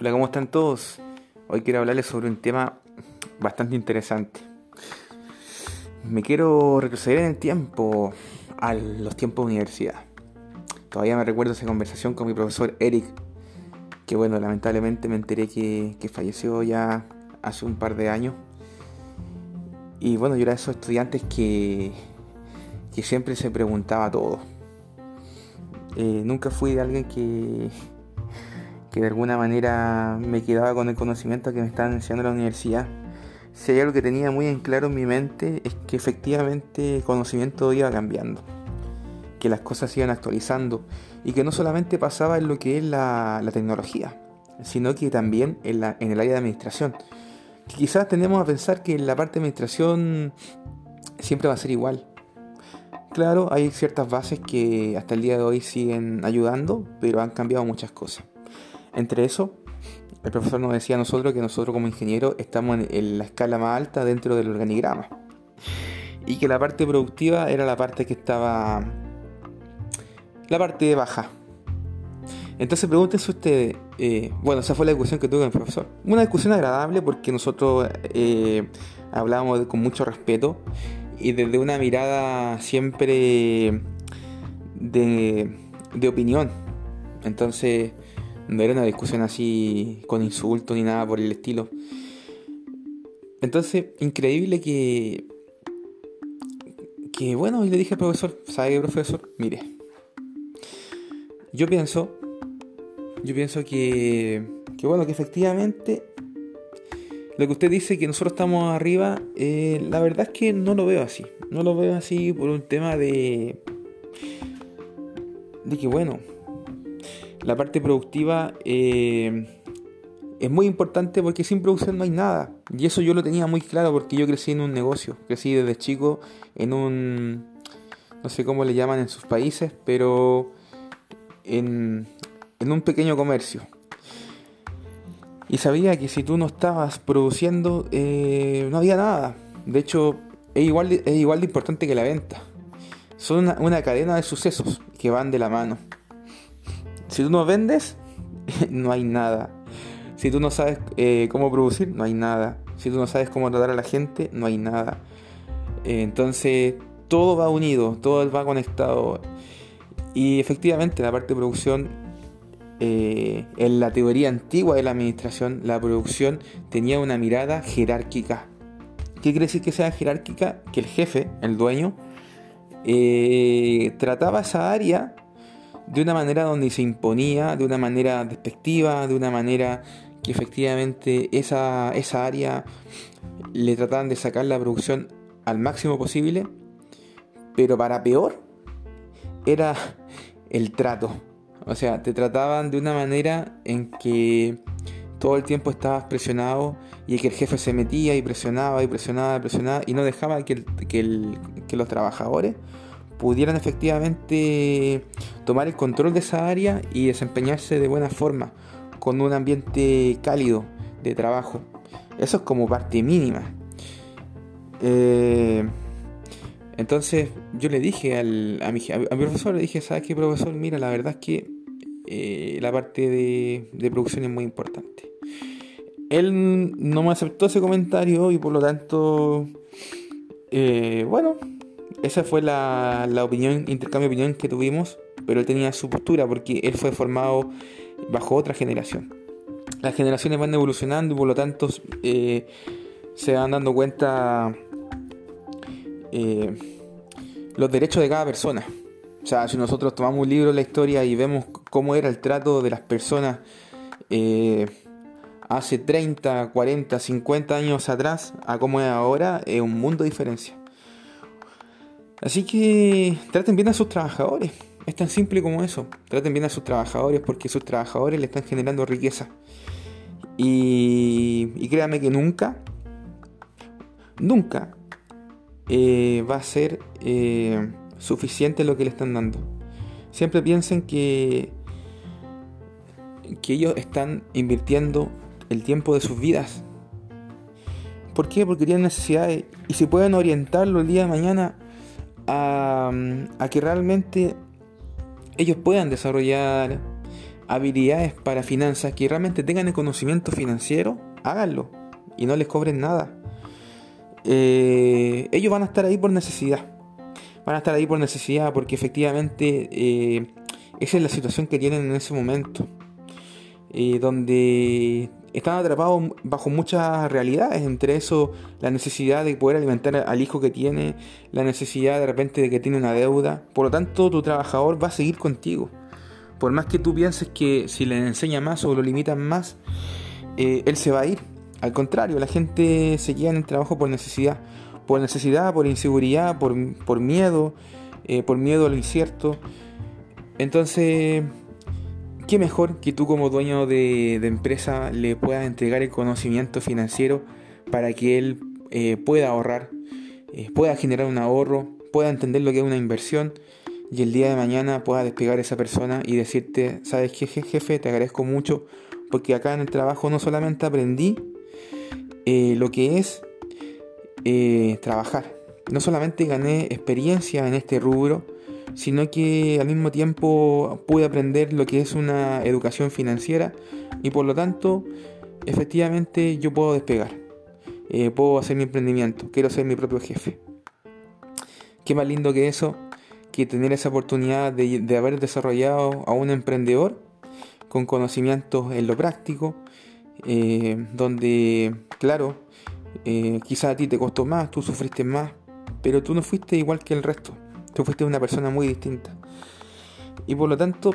Hola, ¿cómo están todos? Hoy quiero hablarles sobre un tema bastante interesante. Me quiero retroceder en el tiempo, a los tiempos de universidad. Todavía me recuerdo esa conversación con mi profesor Eric, que bueno, lamentablemente me enteré que, falleció ya hace un par de años. Y bueno, yo era de esos estudiantes que, que siempre se preguntaba todo. Eh, nunca fui de alguien que, que de alguna manera me quedaba con el conocimiento que me estaban enseñando en la universidad. Si hay algo que tenía muy en claro en mi mente es que efectivamente el conocimiento iba cambiando, que las cosas iban actualizando y que no solamente pasaba en lo que es la, tecnología, sino que también en, en el área de administración. quizás tendemos a pensar que la parte de administración siempre va a ser igual. Claro, hay ciertas bases que hasta el día de hoy siguen ayudando, pero han cambiado muchas cosas. Entre eso, el profesor nos decía a nosotros que nosotros como ingenieros estamos en, la escala más alta dentro del organigrama. Y que la parte productiva era la parte que estaba... La parte baja. Entonces pregúntense ustedes, eh, bueno, esa fue la discusión que tuve el profesor. Una discusión agradable porque nosotros eh, hablábamos con mucho respeto y desde una mirada siempre de, de opinión. Entonces no era una discusión así con insultos ni nada por el estilo. Entonces, increíble que. Que bueno, y le dije al profesor, ¿sabe qué, profesor? Mire. Yo pienso. Yo pienso que. Que bueno, que efectivamente. Lo que usted dice que nosotros estamos arriba, eh, la verdad es que no lo veo así. No lo veo así por un tema de. De que bueno, la parte productiva eh, es muy importante porque sin producción no hay nada. Y eso yo lo tenía muy claro porque yo crecí en un negocio. Crecí desde chico en un... no sé cómo le llaman en sus países, pero en, en un pequeño comercio. Y sabía que si tú no estabas produciendo, eh, no había nada. De hecho, es igual de, es igual de importante que la venta. Son una cadena de sucesos que van de la mano. Si tú no vendes, no hay nada. Si tú no sabes eh, cómo producir, no hay nada. Si tú no sabes cómo tratar a la gente, no hay nada. Eh, entonces, todo va unido, todo va conectado. Y efectivamente, la parte de producción, eh, en la teoría antigua de la administración, la producción tenía una mirada jerárquica. ¿Qué quiere decir que sea jerárquica? Que el jefe, el dueño, trataba esa área de una manera donde se imponía, de una manera despectiva, de una manera que efectivamente esa, esa área le trataban de sacar la producción al máximo posible, pero para peor era el trato. O sea, te trataban de una manera en que todo el tiempo estabas presionado y que el jefe se metía y presionaba y presionaba y presionaba y no dejaba que, que los trabajadores pudieran efectivamente tomar el control de esa área y desempeñarse de buena forma, con un ambiente cálido de trabajo. Eso es como parte mínima. Eh, entonces yo le dije al, a, mi, profesor, le dije, ¿sabes qué profesor? Mira, la verdad es que eh, la parte de, producción es muy importante. Él no me aceptó ese comentario y por lo tanto, eh, bueno, esa fue la, opinión, intercambio de opinión que tuvimos, pero él tenía su postura porque él fue formado bajo otra generación. Las generaciones van evolucionando y por lo tanto eh, se van dando cuenta eh, los derechos de cada persona. O sea, si nosotros tomamos un libro de la historia y vemos cómo era el trato de las personas eh, hace 30, 40, 50 años atrás a cómo es ahora, es un mundo de diferencia. Así que traten bien a sus trabajadores. Es tan simple como eso. Traten bien a sus trabajadores porque sus trabajadores le están generando riqueza. Y, y créanme que nunca, nunca eh, va a ser eh, suficiente lo que le están dando. Siempre piensen que, que ellos están invirtiendo el tiempo de sus vidas. ¿Por qué? Porque tienen necesidades y si pueden orientarlo el día de mañana a, que realmente ellos puedan desarrollar habilidades para finanzas, que realmente tengan el conocimiento financiero, háganlo y no les cobren nada. Eh, ellos van a estar ahí por necesidad. Van a estar ahí por necesidad porque efectivamente eh, esa es la situación que tienen en ese momento. Eh, donde están atrapados bajo muchas realidades, entre eso la necesidad de poder alimentar al hijo que tiene, la necesidad de repente de que tiene una deuda. Por lo tanto, tu trabajador va a seguir contigo. Por más que tú pienses que si le enseña más o lo limitan más, él se va a ir al contrario, la gente se queda en el trabajo por necesidad. Por necesidad, por inseguridad, por, miedo, eh, por miedo a lo incierto. Entonces, ¿qué mejor que tú como dueño de, empresa le puedas entregar el conocimiento financiero para que él eh, pueda ahorrar, eh, pueda generar un ahorro, pueda entender lo que es una inversión y el día de mañana pueda despegar a esa persona y decirte, ¿sabes qué jefe? Te agradezco mucho porque acá en el trabajo no solamente aprendí, eh, lo que es trabajar. No solamente gané experiencia en este rubro, sino que al mismo tiempo pude aprender lo que es una educación financiera y por lo tanto efectivamente yo puedo despegar, eh, puedo hacer mi emprendimiento, quiero ser mi propio jefe. Qué más lindo que eso, que tener esa oportunidad de, de haber desarrollado a un emprendedor con conocimientos en lo práctico, eh, donde, claro, eh, quizás a ti te costó más, tú sufriste más, pero tú no fuiste igual que el resto, fuiste una persona muy distinta. Y por lo tanto,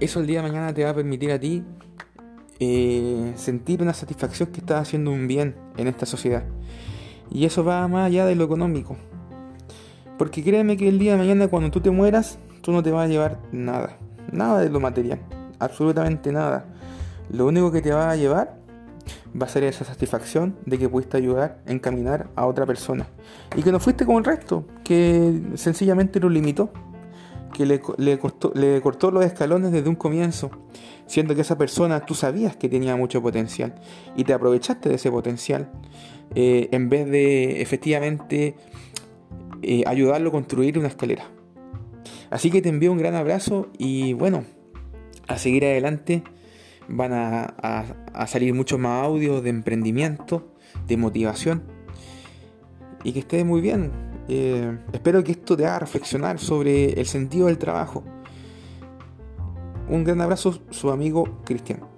eso el día de mañana te va a permitir a ti eh, sentir una satisfacción que estás haciendo un bien en esta sociedad. Y eso va más allá de lo económico. Porque créeme que el día de mañana cuando tú te mueras, tú no te vas a llevar nada. Nada de lo material. Absolutamente nada. Lo único que te va a llevar va a ser esa satisfacción de que pudiste ayudar a encaminar a otra persona. Y que no fuiste como el resto, que sencillamente lo limitó, que le, cortó los escalones desde un comienzo, siendo que esa persona tú sabías que tenía mucho potencial y te aprovechaste de ese potencial eh, en vez de efectivamente eh, ayudarlo a construir una escalera. Así que te envío un gran abrazo y bueno, a seguir adelante van a, salir muchos más audios de emprendimiento, de motivación y que esté muy bien. Eh, espero que esto te haga reflexionar sobre el sentido del trabajo. Un gran abrazo, su amigo Cristian.